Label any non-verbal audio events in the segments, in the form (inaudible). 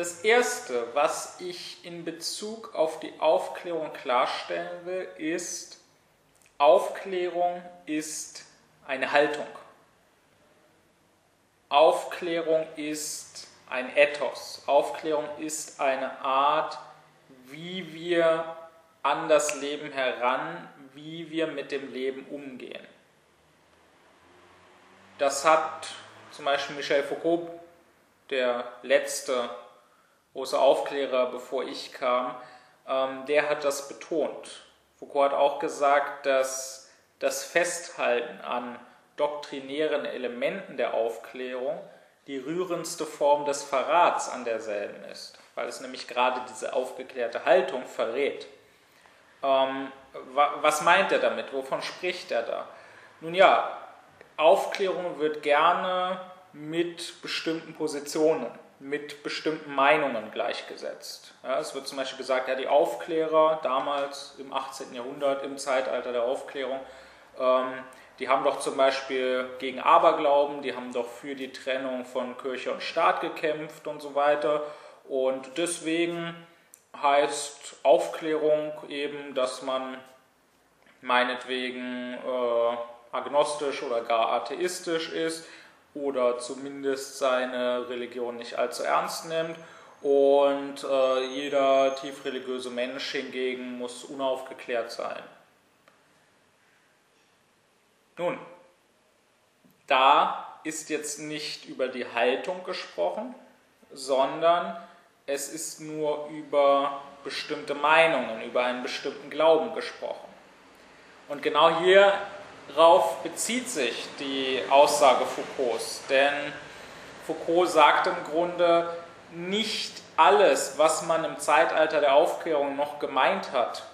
Das Erste, was ich in Bezug auf die Aufklärung klarstellen will, ist, Aufklärung ist eine Haltung. Aufklärung ist ein Ethos. Aufklärung ist eine Art, wie wir an das Leben heran, wie wir mit dem Leben umgehen. Das hat zum Beispiel Michel Foucault, der letzte große Aufklärer, bevor ich kam, ähm, der hat das betont. Foucault hat auch gesagt, dass das Festhalten an doktrinären Elementen der Aufklärung die rührendste Form des Verrats an derselben ist, weil es nämlich gerade diese aufgeklärte Haltung verrät. Ähm, was meint er damit? Wovon spricht er da? Nun ja, Aufklärung wird gerne mit bestimmten Positionen, mit bestimmten Meinungen gleichgesetzt. Ja, es wird zum Beispiel gesagt, ja, die Aufklärer damals im 18. Jahrhundert, im Zeitalter der Aufklärung, ähm, die haben doch zum Beispiel gegen Aberglauben, die haben doch für die Trennung von Kirche und Staat gekämpft und so weiter. Und deswegen heißt Aufklärung eben, dass man meinetwegen äh, agnostisch oder gar atheistisch ist oder zumindest seine Religion nicht allzu ernst nimmt. Und äh, jeder tiefreligiöse Mensch hingegen muss unaufgeklärt sein. Nun, da ist jetzt nicht über die Haltung gesprochen, sondern es ist nur über bestimmte Meinungen, über einen bestimmten Glauben gesprochen. Und genau hierauf bezieht sich die Aussage Foucaults, denn Foucault sagt im Grunde, nicht alles, was man im Zeitalter der Aufklärung noch gemeint hat,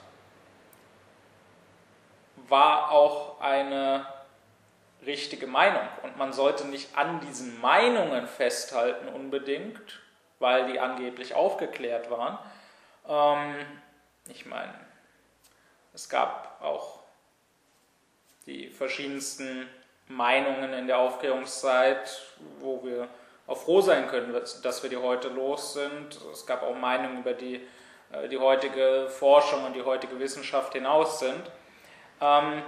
war auch eine richtige Meinung. Und man sollte nicht an diesen Meinungen festhalten unbedingt, weil die angeblich aufgeklärt waren. Ähm, ich meine, es gab auch die verschiedensten Meinungen in der Aufklärungszeit, wo wir auch froh sein können, dass wir die heute los sind. Es gab auch Meinungen, über die äh, die heutige Forschung und die heutige Wissenschaft hinaus sind. Ähm,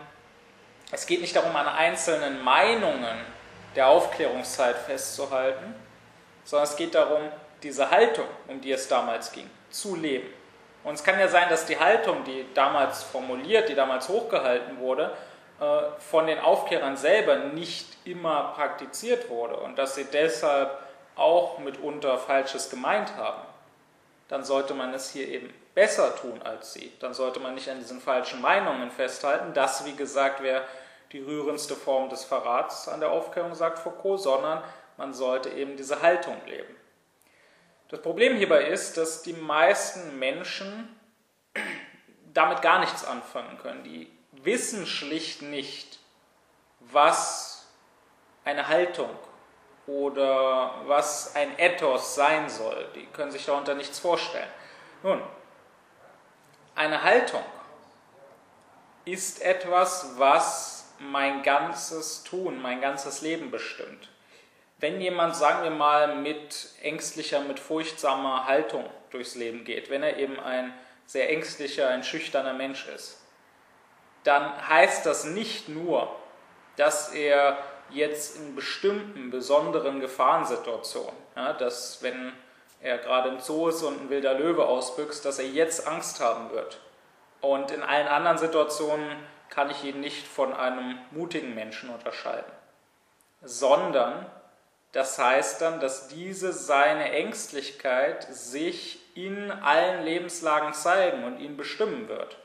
es geht nicht darum, an einzelnen Meinungen der Aufklärungszeit festzuhalten, sondern es geht darum, diese Haltung, um die es damals ging, zu leben. Und es kann ja sein, dass die Haltung, die damals formuliert, die damals hochgehalten wurde, von den Aufklärern selber nicht immer praktiziert wurde und dass sie deshalb auch mitunter Falsches gemeint haben. Dann sollte man es hier eben besser tun als sie. Dann sollte man nicht an diesen falschen Meinungen festhalten. Das, wie gesagt, wäre die rührendste Form des Verrats an der Aufklärung, sagt Foucault, sondern man sollte eben diese Haltung leben. Das Problem hierbei ist, dass die meisten Menschen damit gar nichts anfangen können. Die wissen schlicht nicht, was eine Haltung oder was ein Ethos sein soll. Die können sich darunter nichts vorstellen. Nun, eine Haltung ist etwas, was mein ganzes Tun, mein ganzes Leben bestimmt. Wenn jemand, sagen wir mal, mit ängstlicher, mit furchtsamer Haltung durchs Leben geht, wenn er eben ein sehr ängstlicher, ein schüchterner Mensch ist, dann heißt das nicht nur, dass er jetzt in bestimmten besonderen Gefahrensituationen, ja, dass wenn er gerade im Zoo ist und ein wilder Löwe ausbüchst, dass er jetzt Angst haben wird. Und in allen anderen Situationen kann ich ihn nicht von einem mutigen Menschen unterscheiden. Sondern das heißt dann, dass diese seine Ängstlichkeit sich in allen Lebenslagen zeigen und ihn bestimmen wird.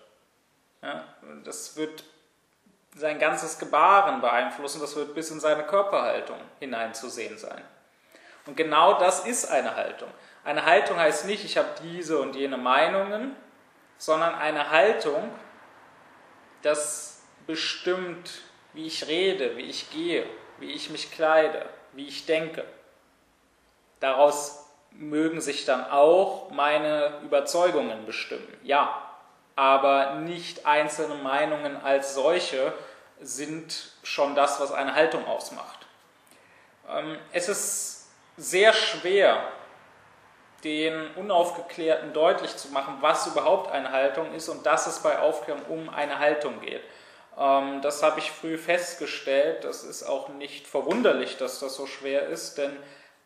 Ja, das wird sein ganzes Gebaren beeinflussen, das wird bis in seine Körperhaltung hineinzusehen sein. Und genau das ist eine Haltung. Eine Haltung heißt nicht, ich habe diese und jene Meinungen, sondern eine Haltung, das bestimmt, wie ich rede, wie ich gehe, wie ich mich kleide, wie ich denke. Daraus mögen sich dann auch meine Überzeugungen bestimmen, ja, aber nicht einzelne Meinungen als solche sind schon das, was eine Haltung ausmacht. Ähm, es ist sehr schwer, den Unaufgeklärten deutlich zu machen, was überhaupt eine Haltung ist und dass es bei Aufklärung um eine Haltung geht. Ähm, das habe ich früh festgestellt. Das ist auch nicht verwunderlich, dass das so schwer ist, denn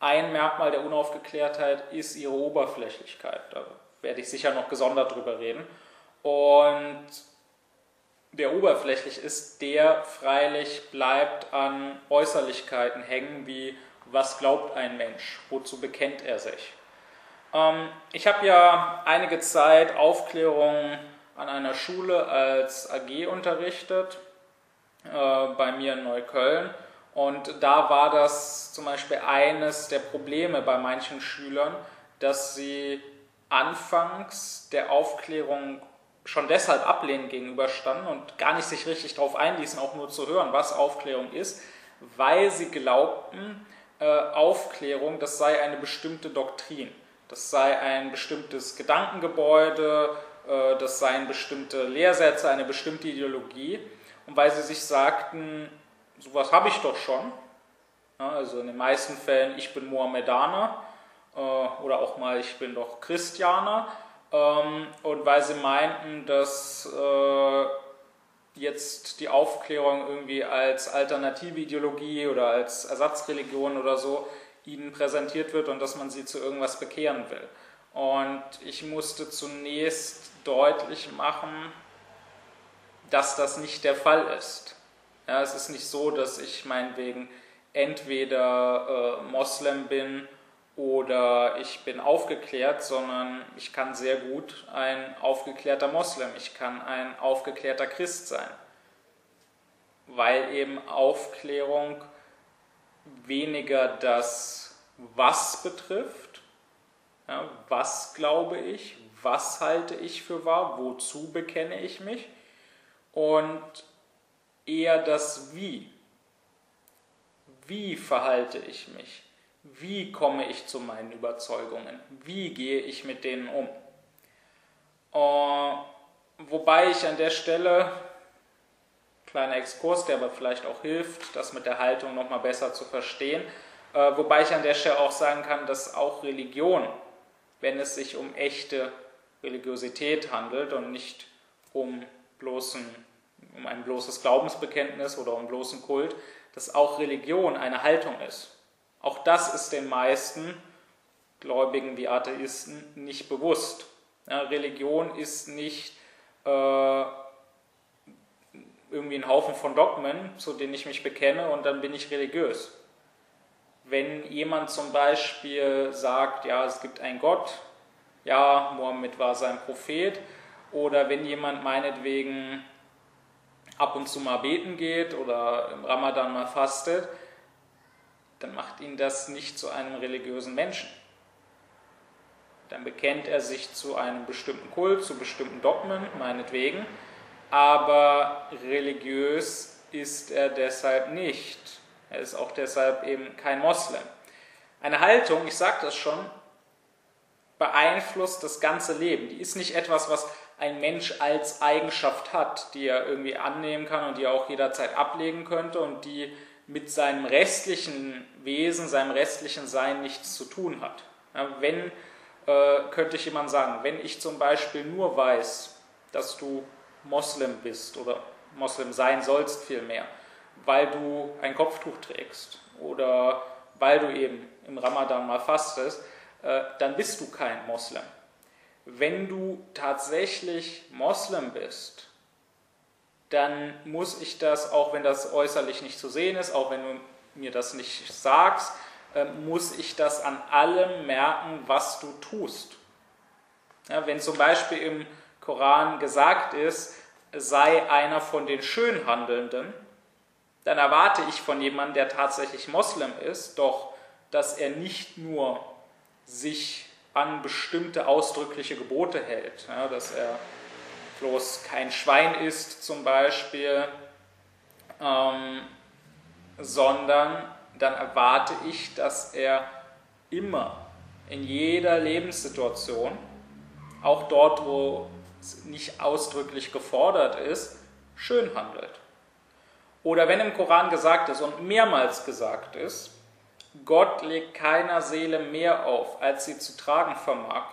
ein Merkmal der Unaufgeklärtheit ist ihre Oberflächlichkeit. Da werde ich sicher noch gesondert drüber reden. Und der oberflächlich ist, der freilich bleibt an Äußerlichkeiten hängen, wie was glaubt ein Mensch, wozu bekennt er sich. Ähm, ich habe ja einige Zeit Aufklärung an einer Schule als AG unterrichtet, äh, bei mir in Neukölln. Und da war das zum Beispiel eines der Probleme bei manchen Schülern, dass sie anfangs der Aufklärung schon deshalb ablehnend gegenüberstanden und gar nicht sich richtig darauf einließen, auch nur zu hören, was Aufklärung ist, weil sie glaubten, äh, Aufklärung, das sei eine bestimmte Doktrin, das sei ein bestimmtes Gedankengebäude, äh, das seien bestimmte Lehrsätze, eine bestimmte Ideologie. Und weil sie sich sagten, sowas habe ich doch schon, also in den meisten Fällen, ich bin Mohammedaner äh, oder auch mal, ich bin doch Christianer, ähm, und weil sie meinten, dass äh, jetzt die Aufklärung irgendwie als alternative Ideologie oder als Ersatzreligion oder so ihnen präsentiert wird und dass man sie zu irgendwas bekehren will. Und ich musste zunächst deutlich machen, dass das nicht der Fall ist. Ja, es ist nicht so, dass ich meinetwegen entweder äh, Moslem bin oder ich bin aufgeklärt, sondern ich kann sehr gut ein aufgeklärter Moslem, ich kann ein aufgeklärter Christ sein, weil eben Aufklärung weniger das Was betrifft, ja, was glaube ich, was halte ich für wahr, wozu bekenne ich mich und eher das Wie. Wie verhalte ich mich? Wie komme ich zu meinen Überzeugungen? Wie gehe ich mit denen um? Uh, wobei ich an der Stelle, kleiner Exkurs, der aber vielleicht auch hilft, das mit der Haltung nochmal besser zu verstehen, uh, wobei ich an der Stelle auch sagen kann, dass auch Religion, wenn es sich um echte Religiosität handelt und nicht um, bloßen, um ein bloßes Glaubensbekenntnis oder um bloßen Kult, dass auch Religion eine Haltung ist. Auch das ist den meisten Gläubigen wie Atheisten nicht bewusst. Ja, Religion ist nicht äh, irgendwie ein Haufen von Dogmen, zu denen ich mich bekenne und dann bin ich religiös. Wenn jemand zum Beispiel sagt, ja, es gibt einen Gott, ja, Mohammed war sein Prophet, oder wenn jemand meinetwegen ab und zu mal beten geht oder im Ramadan mal fastet, dann macht ihn das nicht zu einem religiösen Menschen. Dann bekennt er sich zu einem bestimmten Kult, zu bestimmten Dogmen, meinetwegen, aber religiös ist er deshalb nicht. Er ist auch deshalb eben kein Moslem. Eine Haltung, ich sage das schon, beeinflusst das ganze Leben. Die ist nicht etwas, was ein Mensch als Eigenschaft hat, die er irgendwie annehmen kann und die er auch jederzeit ablegen könnte und die mit seinem restlichen Wesen, seinem restlichen Sein nichts zu tun hat. Wenn, äh, könnte ich jemand sagen, wenn ich zum Beispiel nur weiß, dass du Moslem bist oder Moslem sein sollst vielmehr, weil du ein Kopftuch trägst oder weil du eben im Ramadan mal fastest, äh, dann bist du kein Moslem. Wenn du tatsächlich Moslem bist, dann muss ich das, auch wenn das äußerlich nicht zu sehen ist, auch wenn du mir das nicht sagst, äh, muss ich das an allem merken, was du tust. Ja, wenn zum Beispiel im Koran gesagt ist, sei einer von den Schönhandelnden, dann erwarte ich von jemandem, der tatsächlich Moslem ist, doch, dass er nicht nur sich an bestimmte ausdrückliche Gebote hält, ja, dass er bloß kein Schwein isst zum Beispiel, ähm, sondern dann erwarte ich, dass er immer in jeder Lebenssituation, auch dort, wo es nicht ausdrücklich gefordert ist, schön handelt. Oder wenn im Koran gesagt ist und mehrmals gesagt ist, Gott legt keiner Seele mehr auf, als sie zu tragen vermag,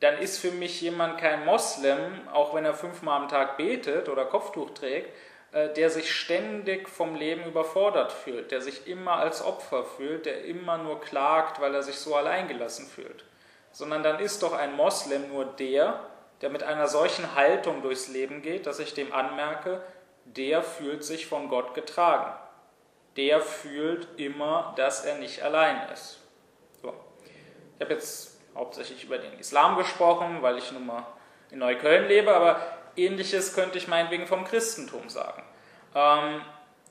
dann ist für mich jemand kein Moslem, auch wenn er fünfmal am Tag betet oder Kopftuch trägt, äh, der sich ständig vom Leben überfordert fühlt, der sich immer als Opfer fühlt, der immer nur klagt, weil er sich so alleingelassen fühlt. Sondern dann ist doch ein Moslem nur der, der mit einer solchen Haltung durchs Leben geht, dass ich dem anmerke, der fühlt sich von Gott getragen. Der fühlt immer, dass er nicht allein ist. So. Ich habe jetzt hauptsächlich über den Islam gesprochen, weil ich nun mal in Neukölln lebe, aber ähnliches könnte ich meinetwegen vom Christentum sagen. Ähm,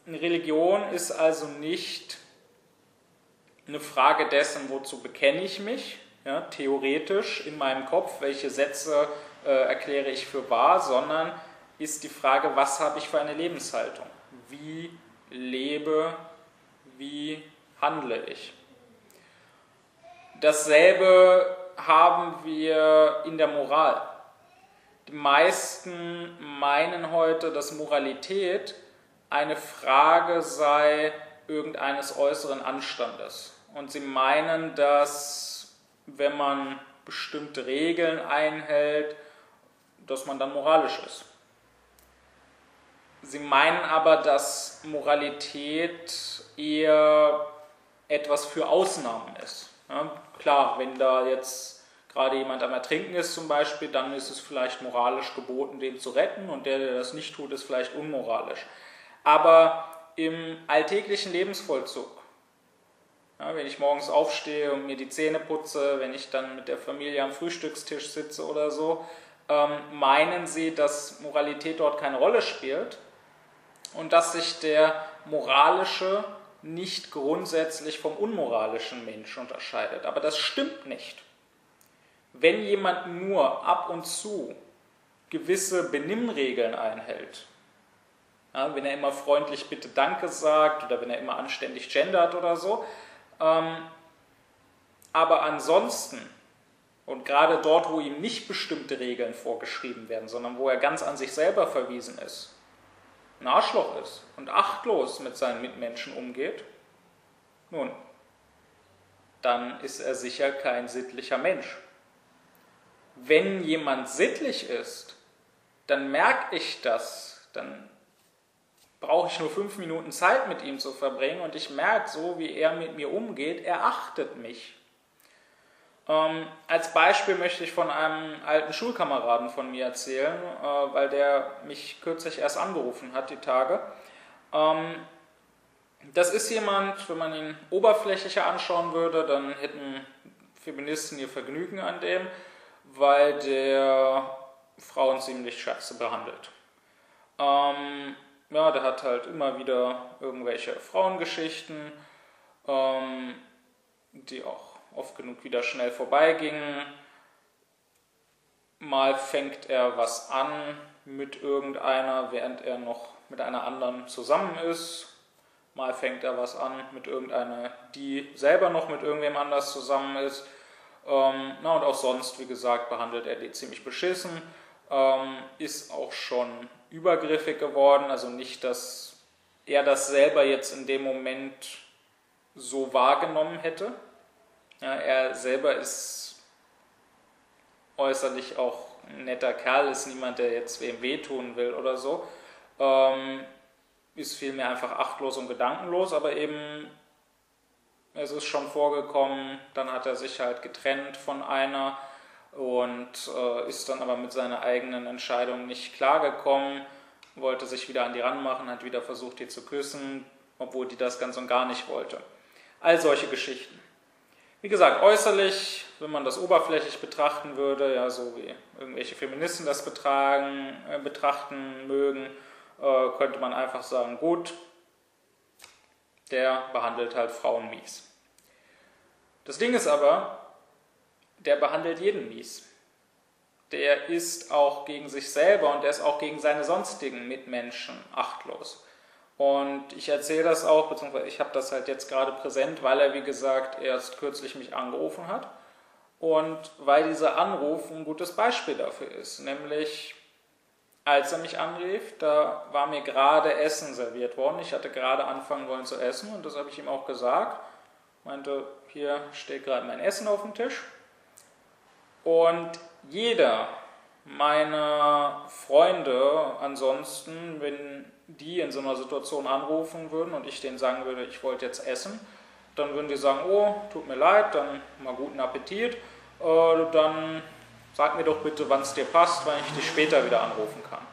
Religion ist also nicht eine Frage dessen, wozu bekenne ich mich, ja, theoretisch in meinem Kopf, welche Sätze äh, erkläre ich für wahr, sondern ist die Frage, was habe ich für eine Lebenshaltung? Wie lebe, wie handle ich? Dasselbe haben wir in der Moral. Die meisten meinen heute, dass Moralität eine Frage sei irgendeines äußeren Anstandes. Und sie meinen, dass wenn man bestimmte Regeln einhält, dass man dann moralisch ist. Sie meinen aber, dass Moralität eher etwas für Ausnahmen ist. Klar, wenn da jetzt gerade jemand am Ertrinken ist zum Beispiel, dann ist es vielleicht moralisch geboten, den zu retten und der, der das nicht tut, ist vielleicht unmoralisch. Aber im alltäglichen Lebensvollzug, ja, wenn ich morgens aufstehe und mir die Zähne putze, wenn ich dann mit der Familie am Frühstückstisch sitze oder so, ähm, meinen sie, dass Moralität dort keine Rolle spielt und dass sich der moralische nicht grundsätzlich vom unmoralischen Mensch unterscheidet. Aber das stimmt nicht. Wenn jemand nur ab und zu gewisse Benimmregeln einhält, ja, wenn er immer freundlich bitte Danke sagt oder wenn er immer anständig gendert oder so, ähm, aber ansonsten und gerade dort, wo ihm nicht bestimmte Regeln vorgeschrieben werden, sondern wo er ganz an sich selber verwiesen ist, ein Arschloch ist und achtlos mit seinen Mitmenschen umgeht, nun, dann ist er sicher kein sittlicher Mensch. Wenn jemand sittlich ist, dann merke ich das, dann brauche ich nur fünf Minuten Zeit mit ihm zu verbringen und ich merke so, wie er mit mir umgeht, er achtet mich. Ähm, als Beispiel möchte ich von einem alten Schulkameraden von mir erzählen, äh, weil der mich kürzlich erst angerufen hat, die Tage. Ähm, das ist jemand, wenn man ihn oberflächlicher anschauen würde, dann hätten Feministen ihr Vergnügen an dem, weil der Frauen ziemlich scheiße behandelt. Ähm, ja, der hat halt immer wieder irgendwelche Frauengeschichten, ähm, die auch oft genug wieder schnell vorbeigingen. Mal fängt er was an mit irgendeiner, während er noch mit einer anderen zusammen ist. Mal fängt er was an mit irgendeiner, die selber noch mit irgendwem anders zusammen ist. Ähm, na und auch sonst, wie gesagt, behandelt er die ziemlich beschissen. Ähm, ist auch schon übergriffig geworden. Also nicht, dass er das selber jetzt in dem Moment so wahrgenommen hätte. Ja, er selber ist äußerlich auch ein netter Kerl, ist niemand, der jetzt wem wehtun will oder so. Ähm, ist vielmehr einfach achtlos und gedankenlos, aber eben es ist schon vorgekommen, dann hat er sich halt getrennt von einer und äh, ist dann aber mit seiner eigenen Entscheidung nicht klargekommen, wollte sich wieder an die ranmachen, hat wieder versucht, die zu küssen, obwohl die das ganz und gar nicht wollte. All solche Geschichten. Wie gesagt, äußerlich, wenn man das oberflächlich betrachten würde, ja, so wie irgendwelche Feministen das betragen, äh, betrachten mögen, äh, könnte man einfach sagen, gut, der behandelt halt Frauen mies. Das Ding ist aber, der behandelt jeden mies. Der ist auch gegen sich selber und der ist auch gegen seine sonstigen Mitmenschen achtlos. Und ich erzähle das auch, beziehungsweise ich habe das halt jetzt gerade präsent, weil er, wie gesagt, erst kürzlich mich angerufen hat. Und weil dieser Anruf ein gutes Beispiel dafür ist, nämlich als er mich anrief, da war mir gerade Essen serviert worden. Ich hatte gerade anfangen wollen zu essen und das habe ich ihm auch gesagt. Meinte, hier steht gerade mein Essen auf dem Tisch. Und jeder meiner Freunde ansonsten, wenn die in so einer Situation anrufen würden und ich denen sagen würde, ich wollte jetzt essen, dann würden die sagen, oh, tut mir leid, dann mal guten Appetit, äh, dann sag mir doch bitte, wann es dir passt, weil ich dich später wieder anrufen kann.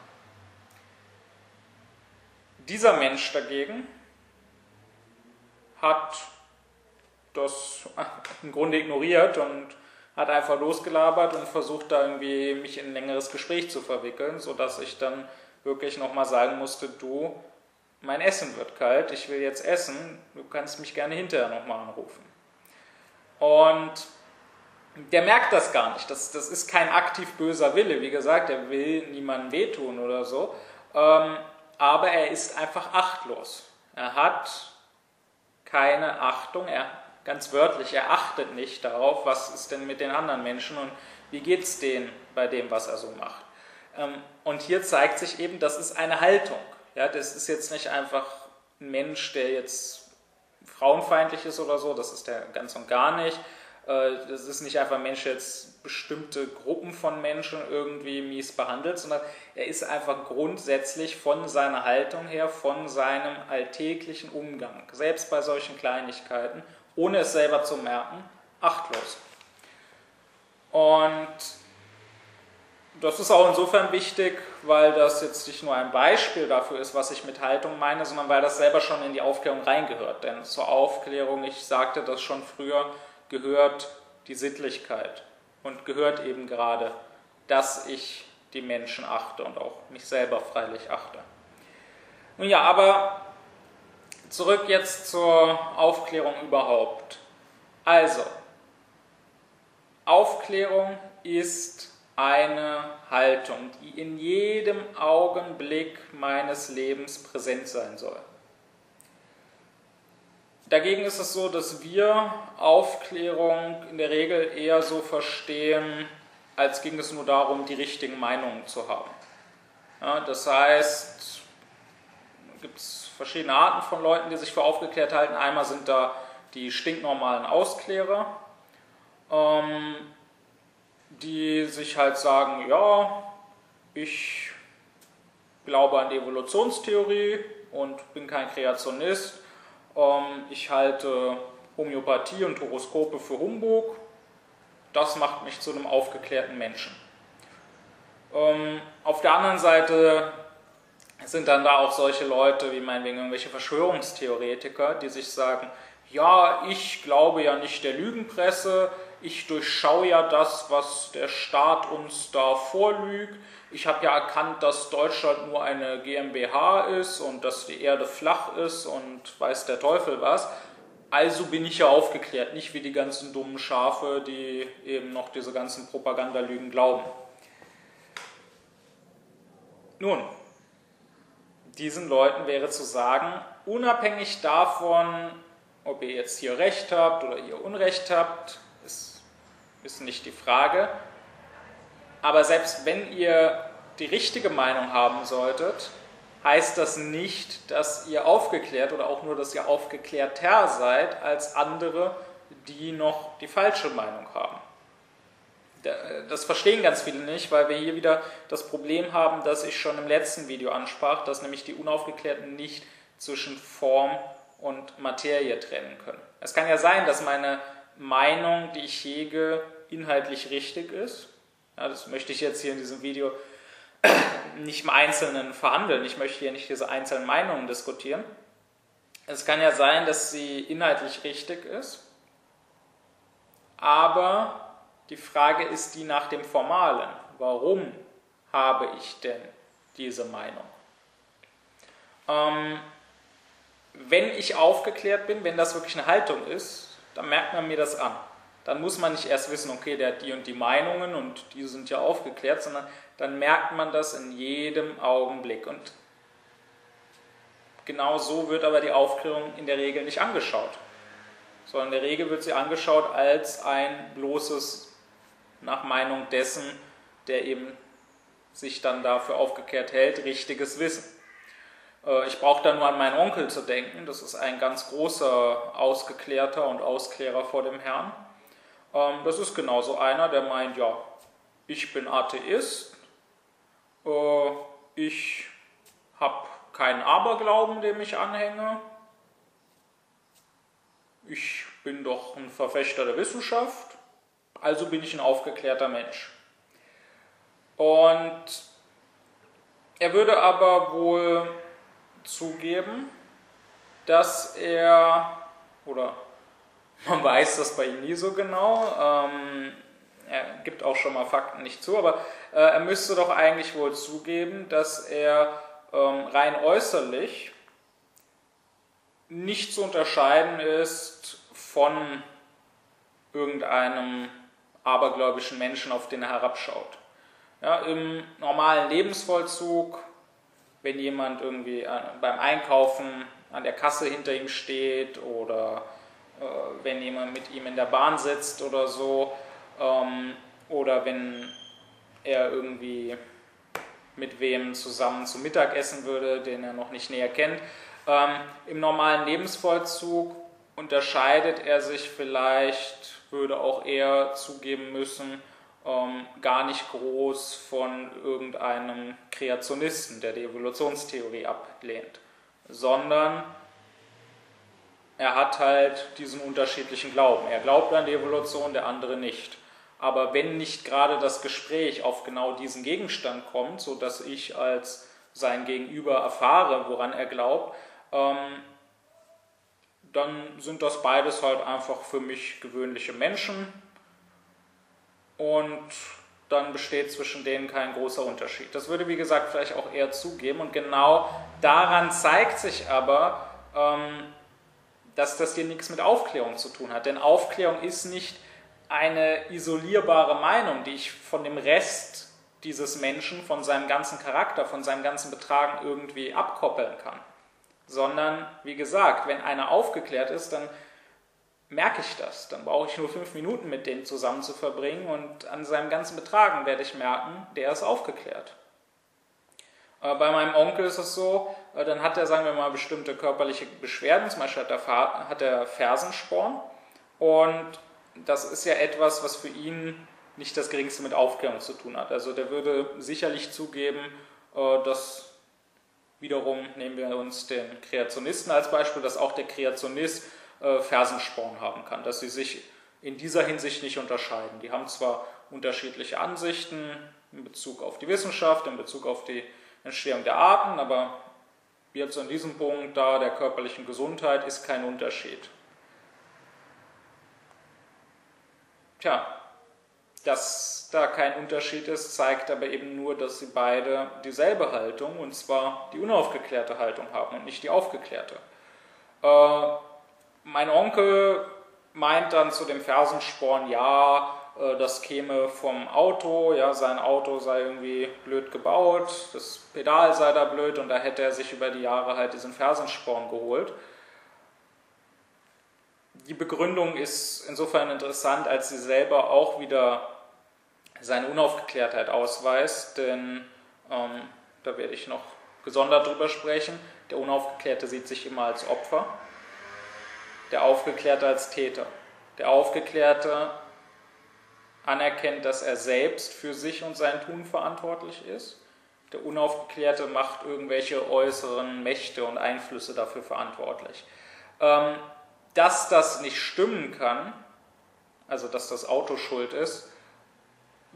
Dieser Mensch dagegen hat das im Grunde ignoriert und hat einfach losgelabert und versucht da irgendwie mich in ein längeres Gespräch zu verwickeln, sodass ich dann wirklich nochmal sagen musste, du, mein Essen wird kalt, ich will jetzt essen, du kannst mich gerne hinterher nochmal anrufen. Und der merkt das gar nicht. Das, das ist kein aktiv böser Wille. Wie gesagt, er will niemandem wehtun oder so. Ähm, aber er ist einfach achtlos. Er hat keine Achtung, er, ganz wörtlich, er achtet nicht darauf, was ist denn mit den anderen Menschen und wie geht es denen bei dem, was er so macht. Ähm, und hier zeigt sich eben, das ist eine Haltung. Ja, das ist jetzt nicht einfach ein Mensch, der jetzt frauenfeindlich ist oder so, das ist der ganz und gar nicht. Äh, das ist nicht einfach ein Mensch, der jetzt bestimmte Gruppen von Menschen irgendwie mies behandelt, sondern er ist einfach grundsätzlich von seiner Haltung her, von seinem alltäglichen Umgang, selbst bei solchen Kleinigkeiten, ohne es selber zu merken, achtlos. Und das ist auch insofern wichtig, weil das jetzt nicht nur ein Beispiel dafür ist, was ich mit Haltung meine, sondern weil das selber schon in die Aufklärung reingehört. Denn zur Aufklärung, ich sagte das schon früher, gehört die Sittlichkeit und gehört eben gerade, dass ich die Menschen achte und auch mich selber freilich achte. Nun ja, aber zurück jetzt zur Aufklärung überhaupt. Also, Aufklärung ist eine Haltung, die in jedem Augenblick meines Lebens präsent sein soll. Dagegen ist es so, dass wir Aufklärung in der Regel eher so verstehen, als ging es nur darum, die richtigen Meinungen zu haben. Ja, das heißt, gibt es verschiedene Arten von Leuten, die sich für aufgeklärt halten. Einmal sind da die stinknormalen Ausklärer, ähm, die sich halt sagen, ja, ich glaube an die Evolutionstheorie und bin kein Kreationist ähm, ich halte Homöopathie und Horoskope für Humbug. Das macht mich zu einem aufgeklärten Menschen. Ähm, auf der anderen Seite sind dann da auch solche Leute wie meinetwegen irgendwelche Verschwörungstheoretiker, die sich sagen, ja, ich glaube ja nicht der Lügenpresse, ich durchschaue ja das, was der Staat uns da vorlügt, ich habe ja erkannt, dass Deutschland nur eine GmbH ist und dass die Erde flach ist und weiß der Teufel was. Also bin ich ja aufgeklärt, nicht wie die ganzen dummen Schafe, die eben noch diese ganzen Propagandalügen glauben. Nun, diesen Leuten wäre zu sagen, unabhängig davon, ob ihr jetzt hier Recht habt oder ihr Unrecht habt, ist, ist nicht die Frage. Aber selbst wenn ihr die richtige Meinung haben solltet, heißt das nicht, dass ihr aufgeklärt oder auch nur, dass ihr aufgeklärter seid als andere, die noch die falsche Meinung haben. Das verstehen ganz viele nicht, weil wir hier wieder das Problem haben, das ich schon im letzten Video ansprach, dass nämlich die Unaufgeklärten nicht zwischen Form und Materie trennen können. Es kann ja sein, dass meine Meinung, die ich hege, inhaltlich richtig ist, ja, das möchte ich jetzt hier in diesem Video (coughs) nicht im Einzelnen verhandeln. Ich möchte hier nicht diese einzelnen Meinungen diskutieren. Es kann ja sein, dass sie inhaltlich richtig ist, aber die Frage ist die nach dem Formalen. Warum habe ich denn diese Meinung? Ähm, wenn ich aufgeklärt bin, wenn das wirklich eine Haltung ist, dann merkt man mir das an dann muss man nicht erst wissen, okay, der hat die und die Meinungen und die sind ja aufgeklärt, sondern dann merkt man das in jedem Augenblick. Und genau so wird aber die Aufklärung in der Regel nicht angeschaut, sondern in der Regel wird sie angeschaut als ein bloßes nach Meinung dessen, der eben sich dann dafür aufgeklärt hält, richtiges Wissen. Äh, ich brauche da nur an meinen Onkel zu denken. Das ist ein ganz großer Ausgeklärter und Ausklärer vor dem Herrn. Ähm, das ist genauso einer, der meint, ja, ich bin Atheist, äh, ich habe keinen Aberglauben, dem ich anhänge, ich bin doch ein Verfechter der Wissenschaft, also bin ich ein aufgeklärter Mensch. Und er würde aber wohl zugeben, dass er, oder man (laughs) weiß das bei ihm nie so genau, ähm, er gibt auch schon mal Fakten nicht zu, aber äh, er müsste doch eigentlich wohl zugeben, dass er ähm, rein äußerlich nicht zu unterscheiden ist von irgendeinem abergläubischen Menschen, auf den er herabschaut. Ja, Im normalen Lebensvollzug, wenn jemand irgendwie beim Einkaufen an der Kasse hinter ihm steht oder äh, wenn jemand mit ihm in der Bahn sitzt oder so, ähm, oder wenn er irgendwie mit wem zusammen zu Mittag essen würde, den er noch nicht näher kennt. Ähm, Im normalen Lebensvollzug unterscheidet er sich vielleicht, würde auch er zugeben müssen, ähm, gar nicht groß von irgendeinem Kreationisten, der die Evolutionstheorie ablehnt, sondern er hat halt diesen unterschiedlichen Glauben. Er glaubt an die Evolution, der andere nicht. Aber wenn nicht gerade das Gespräch auf genau diesen Gegenstand kommt, sodass ich als sein Gegenüber erfahre, woran er glaubt, ähm, dann sind das beides halt einfach für mich gewöhnliche Menschen und dann besteht zwischen denen kein großer Unterschied. Das würde, wie gesagt, vielleicht auch eher zugeben und genau daran zeigt sich aber, ähm, dass das hier nichts mit Aufklärung zu tun hat. Denn Aufklärung ist nicht eine isolierbare Meinung, die ich von dem Rest dieses Menschen, von seinem ganzen Charakter, von seinem ganzen Betragen irgendwie abkoppeln kann sondern wie gesagt, wenn einer aufgeklärt ist, dann merke ich das. Dann brauche ich nur fünf Minuten mit dem zusammen zu verbringen und an seinem ganzen Betragen werde ich merken, der ist aufgeklärt. Bei meinem Onkel ist es so, äh, dann hat er, sagen wir mal, bestimmte körperliche Beschwerden, zum Beispiel hat er, hat er Fersensporn und das ist ja etwas, was für ihn nicht das geringste mit Aufklärung zu tun hat. Also der würde sicherlich zugeben, äh, dass Wiederum nehmen wir uns den Kreationisten als Beispiel, dass auch der Kreationist äh, Fersensporn haben kann, dass sie sich in dieser Hinsicht nicht unterscheiden. Die haben zwar unterschiedliche Ansichten in Bezug auf die Wissenschaft, in Bezug auf die Entstehung der Arten, aber jetzt an diesem Punkt da der körperlichen Gesundheit ist kein Unterschied. Tja, dass da kein Unterschied ist, zeigt aber eben nur, dass sie beide dieselbe Haltung, und zwar die unaufgeklärte Haltung haben und nicht die aufgeklärte. Äh, mein Onkel meint dann zu dem Fersensporn, ja, äh, das käme vom Auto, ja, sein Auto sei irgendwie blöd gebaut, das Pedal sei da blöd und da hätte er sich über die Jahre halt diesen Fersensporn geholt. Die Begründung ist insofern interessant, als sie selber auch wieder seine Unaufgeklärtheit ausweist, denn ähm, da werde ich noch gesondert drüber sprechen. Der Unaufgeklärte sieht sich immer als Opfer, der Aufgeklärte als Täter. Der Aufgeklärte anerkennt, dass er selbst für sich und sein Tun verantwortlich ist. Der Unaufgeklärte macht irgendwelche äußeren Mächte und Einflüsse dafür verantwortlich. Ähm, dass das nicht stimmen kann, also dass das Auto schuld ist,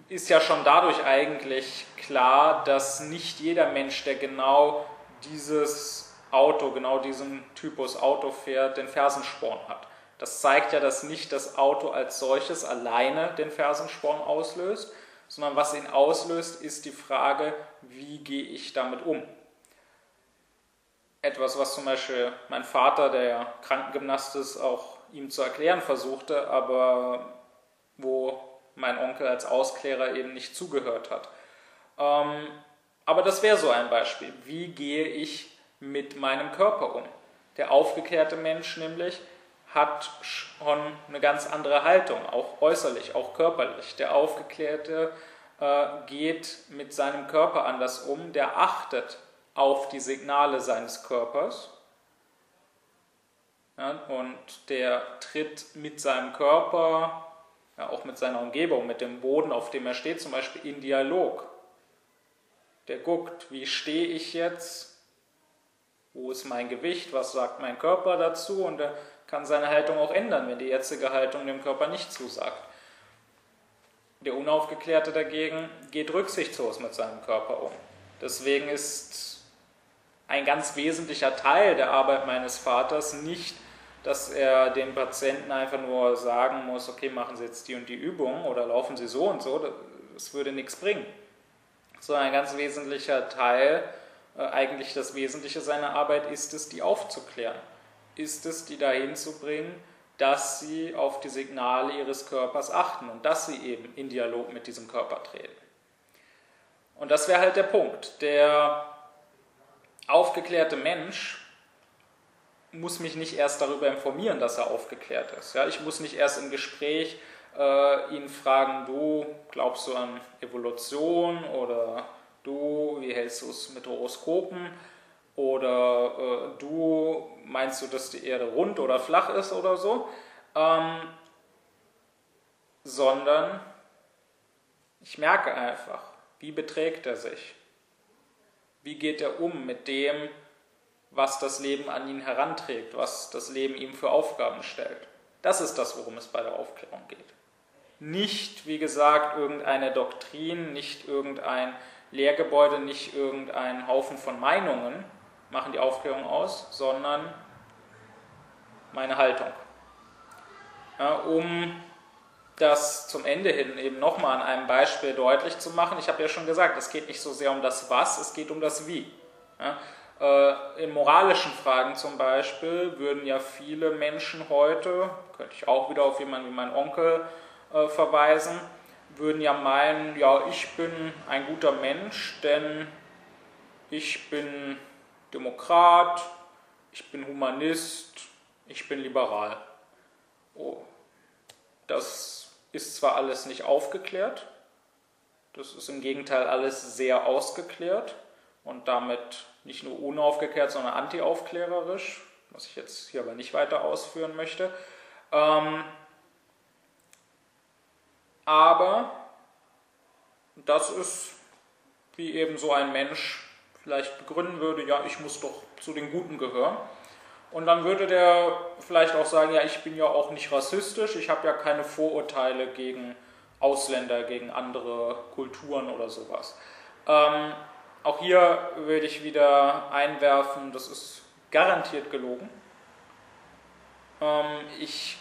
ist ja schon dadurch eigentlich klar, dass nicht jeder Mensch, der genau dieses Auto, genau diesen Typus Auto fährt, den Fersensporn hat. Das zeigt ja, dass nicht das Auto als solches alleine den Fersensporn auslöst, sondern was ihn auslöst, ist die Frage, wie gehe ich damit um? Etwas, was zum Beispiel mein Vater, der Krankengymnast ist, auch ihm zu erklären versuchte, aber wo mein Onkel als Ausklärer eben nicht zugehört hat. Ähm, aber das wäre so ein Beispiel. Wie gehe ich mit meinem Körper um? Der aufgeklärte Mensch nämlich hat schon eine ganz andere Haltung, auch äußerlich, auch körperlich. Der Aufgeklärte äh, geht mit seinem Körper anders um, der achtet auf die Signale seines Körpers ja, und der tritt mit seinem Körper, ja, auch mit seiner Umgebung, mit dem Boden, auf dem er steht, zum Beispiel in Dialog. Der guckt, wie stehe ich jetzt, wo ist mein Gewicht, was sagt mein Körper dazu und er kann seine Haltung auch ändern, wenn die jetzige Haltung dem Körper nicht zusagt. Der Unaufgeklärte dagegen geht rücksichtslos mit seinem Körper um. Deswegen ist ein ganz wesentlicher Teil der Arbeit meines Vaters nicht dass er dem Patienten einfach nur sagen muss, okay, machen Sie jetzt die und die Übung oder laufen Sie so und so, das würde nichts bringen. So ein ganz wesentlicher Teil, äh, eigentlich das Wesentliche seiner Arbeit ist es, die aufzuklären. Ist es, die dahin zu bringen, dass sie auf die Signale ihres Körpers achten und dass sie eben in Dialog mit diesem Körper treten. Und das wäre halt der Punkt. Der aufgeklärte Mensch muss mich nicht erst darüber informieren, dass er aufgeklärt ist. Ja, ich muss nicht erst im Gespräch äh, ihn fragen, du glaubst du an Evolution oder du, wie hältst du es mit Horoskopen? Oder äh, du meinst du, dass die Erde rund oder flach ist oder so, ähm, sondern ich merke einfach, wie beträgt er sich, wie geht er um mit dem, was das Leben an ihn heranträgt, was das Leben ihm für Aufgaben stellt. Das ist das, worum es bei der Aufklärung geht. Nicht, wie gesagt, irgendeine Doktrin, nicht irgendein Lehrgebäude, nicht irgendein Haufen von Meinungen machen die Aufklärung aus, sondern meine Haltung. Ja, um das zum Ende hin eben nochmal an einem Beispiel deutlich zu machen, ich habe ja schon gesagt, es geht nicht so sehr um das Was, es geht um das Wie. Ja, in moralischen Fragen zum Beispiel würden ja viele Menschen heute, könnte ich auch wieder auf jemanden wie meinen Onkel äh, verweisen, würden ja meinen, ja, ich bin ein guter Mensch, denn ich bin Demokrat, ich bin Humanist, ich bin liberal. Oh, das ist zwar alles nicht aufgeklärt, das ist im Gegenteil alles sehr ausgeklärt und damit nicht nur unaufgeklärt, sondern antiaufklärerisch, was ich jetzt hier aber nicht weiter ausführen möchte. Ähm, aber das ist, wie eben so ein Mensch vielleicht begründen würde, ja, ich muss doch zu den Guten gehören. Und dann würde der vielleicht auch sagen, ja, ich bin ja auch nicht rassistisch, ich habe ja keine Vorurteile gegen Ausländer, gegen andere Kulturen oder sowas. Ähm, auch hier würde ich wieder einwerfen, das ist garantiert gelogen. Ähm, ich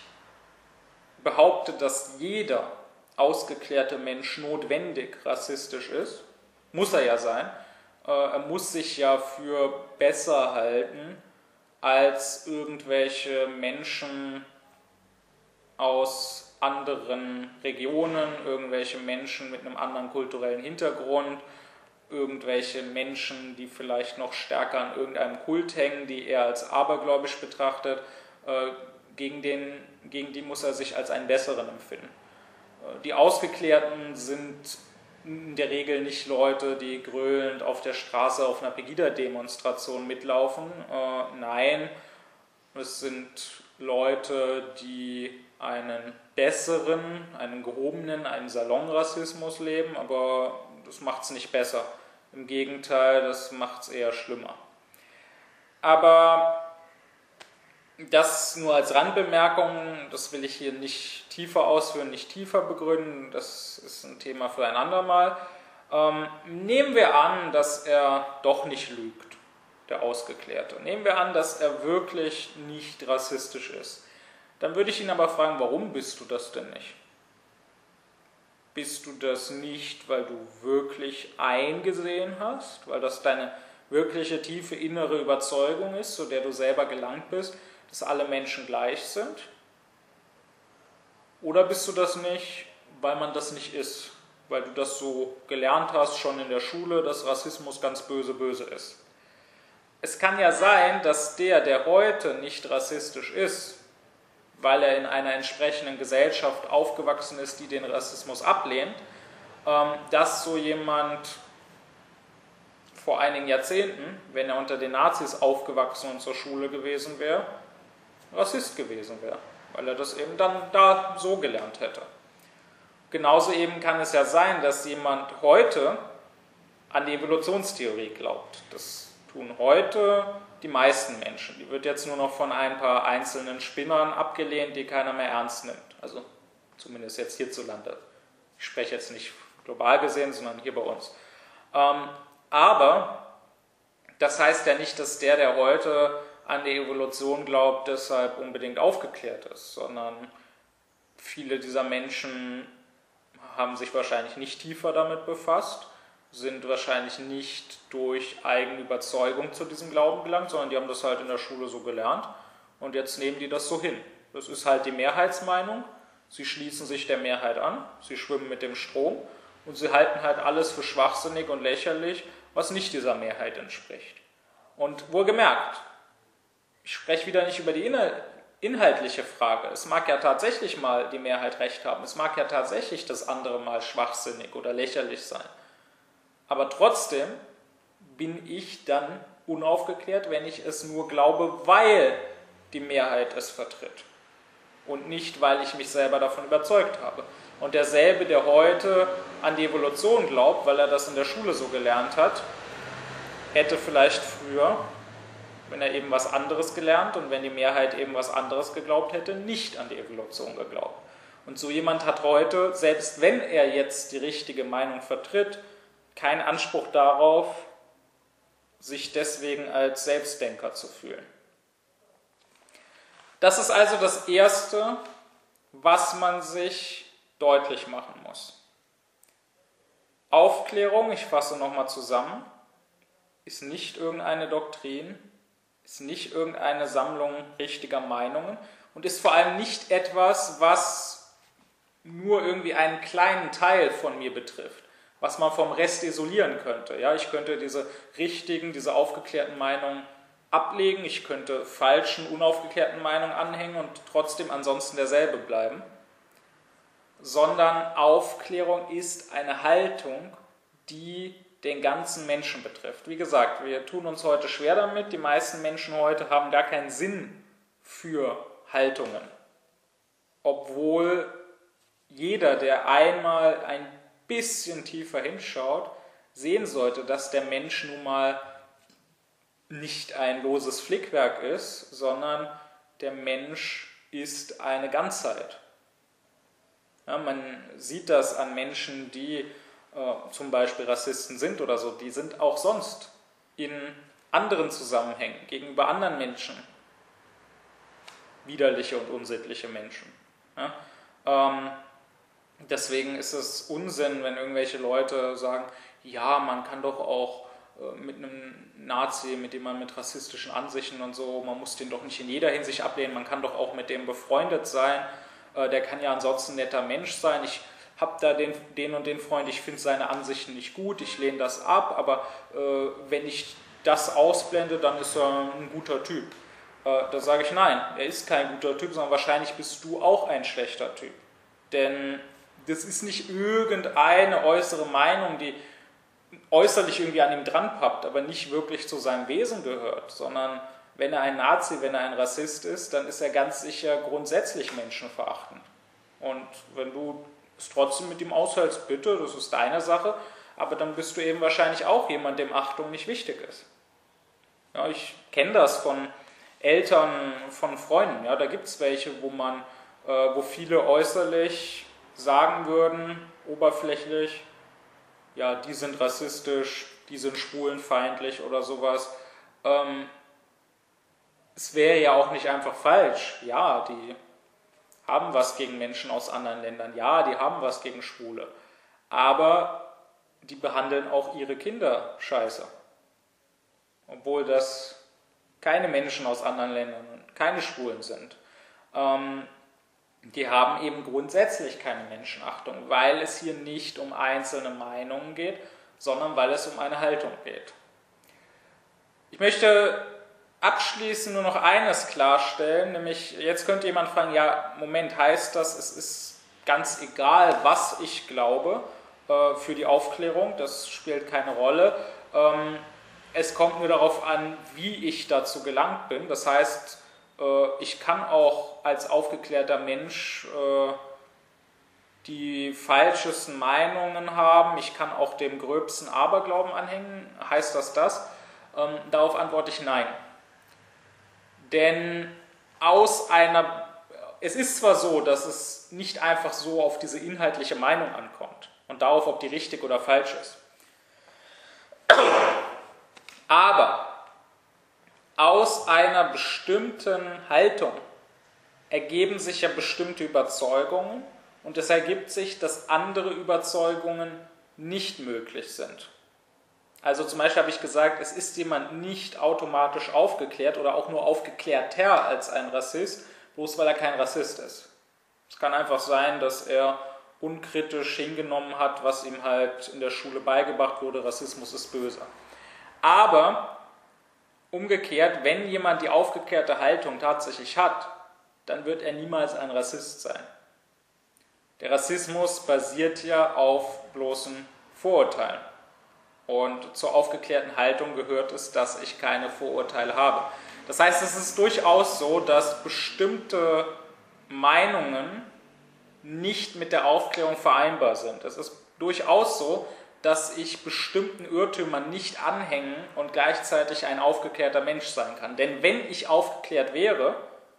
behaupte, dass jeder ausgeklärte Mensch notwendig rassistisch ist. Muss er ja sein. Äh, er muss sich ja für besser halten als irgendwelche Menschen aus anderen Regionen, irgendwelche Menschen mit einem anderen kulturellen Hintergrund, irgendwelche Menschen, die vielleicht noch stärker an irgendeinem Kult hängen, die er als abergläubisch betrachtet, äh, gegen, den, gegen die muss er sich als einen besseren empfinden. Äh, die Ausgeklärten sind in der Regel nicht Leute, die gröhlend auf der Straße auf einer Pegida-Demonstration mitlaufen. Äh, nein, es sind Leute, die einen besseren, einen gehobenen, einen Salonrassismus leben, aber das macht es nicht besser. Im Gegenteil, das macht es eher schlimmer. Aber das nur als Randbemerkung, das will ich hier nicht tiefer ausführen, nicht tiefer begründen, das ist ein Thema für ein andermal. Ähm, nehmen wir an, dass er doch nicht lügt, der Ausgeklärte. Nehmen wir an, dass er wirklich nicht rassistisch ist. Dann würde ich ihn aber fragen, warum bist du das denn nicht? Bist du das nicht, weil du wirklich eingesehen hast, weil das deine wirkliche tiefe innere Überzeugung ist, zu der du selber gelangt bist, dass alle Menschen gleich sind? Oder bist du das nicht, weil man das nicht ist, weil du das so gelernt hast schon in der Schule, dass Rassismus ganz böse böse ist? Es kann ja sein, dass der, der heute nicht rassistisch ist, weil er in einer entsprechenden Gesellschaft aufgewachsen ist, die den Rassismus ablehnt, ähm, dass so jemand vor einigen Jahrzehnten, wenn er unter den Nazis aufgewachsen und zur Schule gewesen wäre, Rassist gewesen wäre, weil er das eben dann da so gelernt hätte. Genauso eben kann es ja sein, dass jemand heute an die Evolutionstheorie glaubt. Das tun heute die meisten Menschen. Die wird jetzt nur noch von ein paar einzelnen Spinnern abgelehnt, die keiner mehr ernst nimmt. Also zumindest jetzt hierzulande. Ich spreche jetzt nicht global gesehen, sondern hier bei uns. Ähm, aber das heißt ja nicht, dass der, der heute an die Evolution glaubt, deshalb unbedingt aufgeklärt ist, sondern viele dieser Menschen haben sich wahrscheinlich nicht tiefer damit befasst, sind wahrscheinlich nicht durch eigene Überzeugung zu diesem Glauben gelangt, sondern die haben das halt in der Schule so gelernt und jetzt nehmen die das so hin. Das ist halt die Mehrheitsmeinung. Sie schließen sich der Mehrheit an, sie schwimmen mit dem Strom und sie halten halt alles für schwachsinnig und lächerlich, was nicht dieser Mehrheit entspricht. Und wohlgemerkt, ich spreche wieder nicht über die inhaltliche Frage. Es mag ja tatsächlich mal die Mehrheit recht haben. Es mag ja tatsächlich das andere mal schwachsinnig oder lächerlich sein. Aber trotzdem bin ich dann unaufgeklärt, wenn ich es nur glaube, weil die Mehrheit es vertritt. Und nicht, weil ich mich selber davon überzeugt habe. Und derselbe, der heute an die Evolution glaubt, weil er das in der Schule so gelernt hat, hätte vielleicht früher wenn er eben was anderes gelernt und wenn die Mehrheit eben was anderes geglaubt hätte, nicht an die Evolution geglaubt. Und so jemand hat heute, selbst wenn er jetzt die richtige Meinung vertritt, keinen Anspruch darauf, sich deswegen als Selbstdenker zu fühlen. Das ist also das Erste, was man sich deutlich machen muss. Aufklärung, ich fasse nochmal zusammen, ist nicht irgendeine Doktrin, ist nicht irgendeine Sammlung richtiger Meinungen und ist vor allem nicht etwas, was nur irgendwie einen kleinen Teil von mir betrifft, was man vom Rest isolieren könnte. Ja, ich könnte diese richtigen, diese aufgeklärten Meinungen ablegen, ich könnte falschen, unaufgeklärten Meinungen anhängen und trotzdem ansonsten derselbe bleiben, sondern Aufklärung ist eine Haltung, die den ganzen Menschen betrifft. Wie gesagt, wir tun uns heute schwer damit. Die meisten Menschen heute haben gar keinen Sinn für Haltungen. Obwohl jeder, der einmal ein bisschen tiefer hinschaut, sehen sollte, dass der Mensch nun mal nicht ein loses Flickwerk ist, sondern der Mensch ist eine Ganzheit. Ja, man sieht das an Menschen, die äh, zum Beispiel Rassisten sind oder so, die sind auch sonst in anderen Zusammenhängen gegenüber anderen Menschen widerliche und unsittliche Menschen. Ja? Ähm, deswegen ist es Unsinn, wenn irgendwelche Leute sagen, ja, man kann doch auch äh, mit einem Nazi, mit dem man mit rassistischen Ansichten und so, man muss den doch nicht in jeder Hinsicht ablehnen, man kann doch auch mit dem befreundet sein, äh, der kann ja ansonsten ein netter Mensch sein. Ich habe da den, den und den Freund, ich finde seine Ansichten nicht gut, ich lehne das ab, aber äh, wenn ich das ausblende, dann ist er ein guter Typ. Äh, da sage ich nein, er ist kein guter Typ, sondern wahrscheinlich bist du auch ein schlechter Typ. Denn das ist nicht irgendeine äußere Meinung, die äußerlich irgendwie an ihm dran pappt, aber nicht wirklich zu seinem Wesen gehört, sondern wenn er ein Nazi, wenn er ein Rassist ist, dann ist er ganz sicher grundsätzlich menschenverachtend. Und wenn du es trotzdem mit ihm aushältst, bitte, das ist deine Sache, aber dann bist du eben wahrscheinlich auch jemand, dem Achtung nicht wichtig ist. Ja, ich kenne das von Eltern, von Freunden. Ja, da gibt es welche, wo man, äh, wo viele äußerlich sagen würden, oberflächlich, ja, die sind rassistisch, die sind schwulenfeindlich oder sowas. Ähm, es wäre ja auch nicht einfach falsch. Ja, die haben was gegen Menschen aus anderen Ländern. Ja, die haben was gegen Schwule. Aber die behandeln auch ihre Kinder scheiße. Obwohl das keine Menschen aus anderen Ländern keine Schwulen sind. Ähm, die haben eben grundsätzlich keine Menschenachtung, weil es hier nicht um einzelne Meinungen geht, sondern weil es um eine Haltung geht. Ich möchte abschließend nur noch eines klarstellen, nämlich jetzt könnte jemand fragen, ja, Moment, heißt das, es ist ganz egal, was ich glaube, äh, für die Aufklärung, das spielt keine Rolle. Ähm, es kommt nur darauf an, wie ich dazu gelangt bin. Das heißt, ich kann auch als aufgeklärter Mensch äh, die falschesten Meinungen haben, ich kann auch dem gröbsten Aberglauben anhängen. Heißt das das? Ähm, darauf antworte ich nein. Denn aus einer, es ist zwar so, dass es nicht einfach so auf diese inhaltliche Meinung ankommt und darauf, ob die richtig oder falsch ist. Aber aus einer bestimmten Haltung ergeben sich ja bestimmte Überzeugungen und es ergibt sich, dass andere Überzeugungen nicht möglich sind. Also zum Beispiel habe ich gesagt, es ist jemand nicht automatisch aufgeklärt oder auch nur aufgeklärter als ein Rassist, bloß weil er kein Rassist ist. Es kann einfach sein, dass er unkritisch hingenommen hat, was ihm halt in der Schule beigebracht wurde, Rassismus ist böse. Aber umgekehrt, wenn jemand die aufgeklärte Haltung tatsächlich hat, dann wird er niemals ein Rassist sein. Der Rassismus basiert ja auf bloßen Vorurteilen. Und zur aufgeklärten Haltung gehört es, dass ich keine Vorurteile habe. Das heißt, es ist durchaus so, dass bestimmte Meinungen nicht mit der Aufklärung vereinbar sind. Es ist durchaus so, dass ich bestimmten Irrtümern nicht anhängen und gleichzeitig ein aufgeklärter Mensch sein kann. Denn wenn ich aufgeklärt wäre,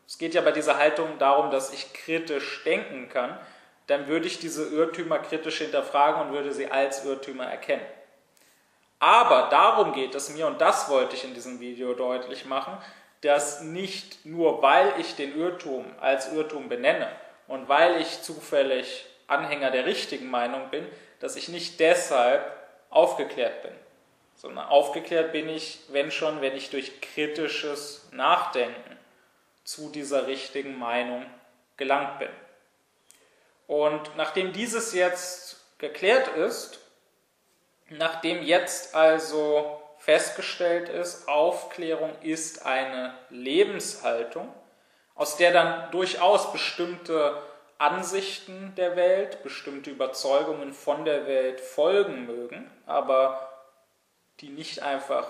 es geht ja bei dieser Haltung darum, dass ich kritisch denken kann, dann würde ich diese Irrtümer kritisch hinterfragen und würde sie als Irrtümer erkennen. Aber darum geht es mir, und das wollte ich in diesem Video deutlich machen, dass nicht nur weil ich den Irrtum als Irrtum benenne und weil ich zufällig Anhänger der richtigen Meinung bin, dass ich nicht deshalb aufgeklärt bin, sondern aufgeklärt bin ich, wenn schon, wenn ich durch kritisches Nachdenken zu dieser richtigen Meinung gelangt bin. Und nachdem dieses jetzt geklärt ist, Nachdem jetzt also festgestellt ist, Aufklärung ist eine Lebenshaltung, aus der dann durchaus bestimmte Ansichten der Welt, bestimmte Überzeugungen von der Welt folgen mögen, aber die nicht einfach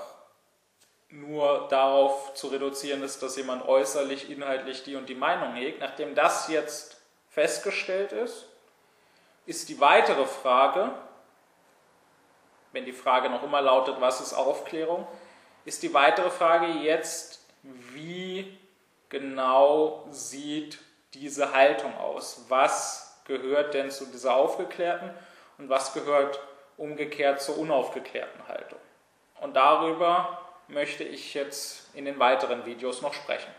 nur darauf zu reduzieren ist, dass jemand äußerlich, inhaltlich die und die Meinung hegt. Nachdem das jetzt festgestellt ist, ist die weitere Frage, wenn die Frage noch immer lautet, was ist Aufklärung, ist die weitere Frage jetzt, wie genau sieht diese Haltung aus? Was gehört denn zu dieser aufgeklärten und was gehört umgekehrt zur unaufgeklärten Haltung? Und darüber möchte ich jetzt in den weiteren Videos noch sprechen.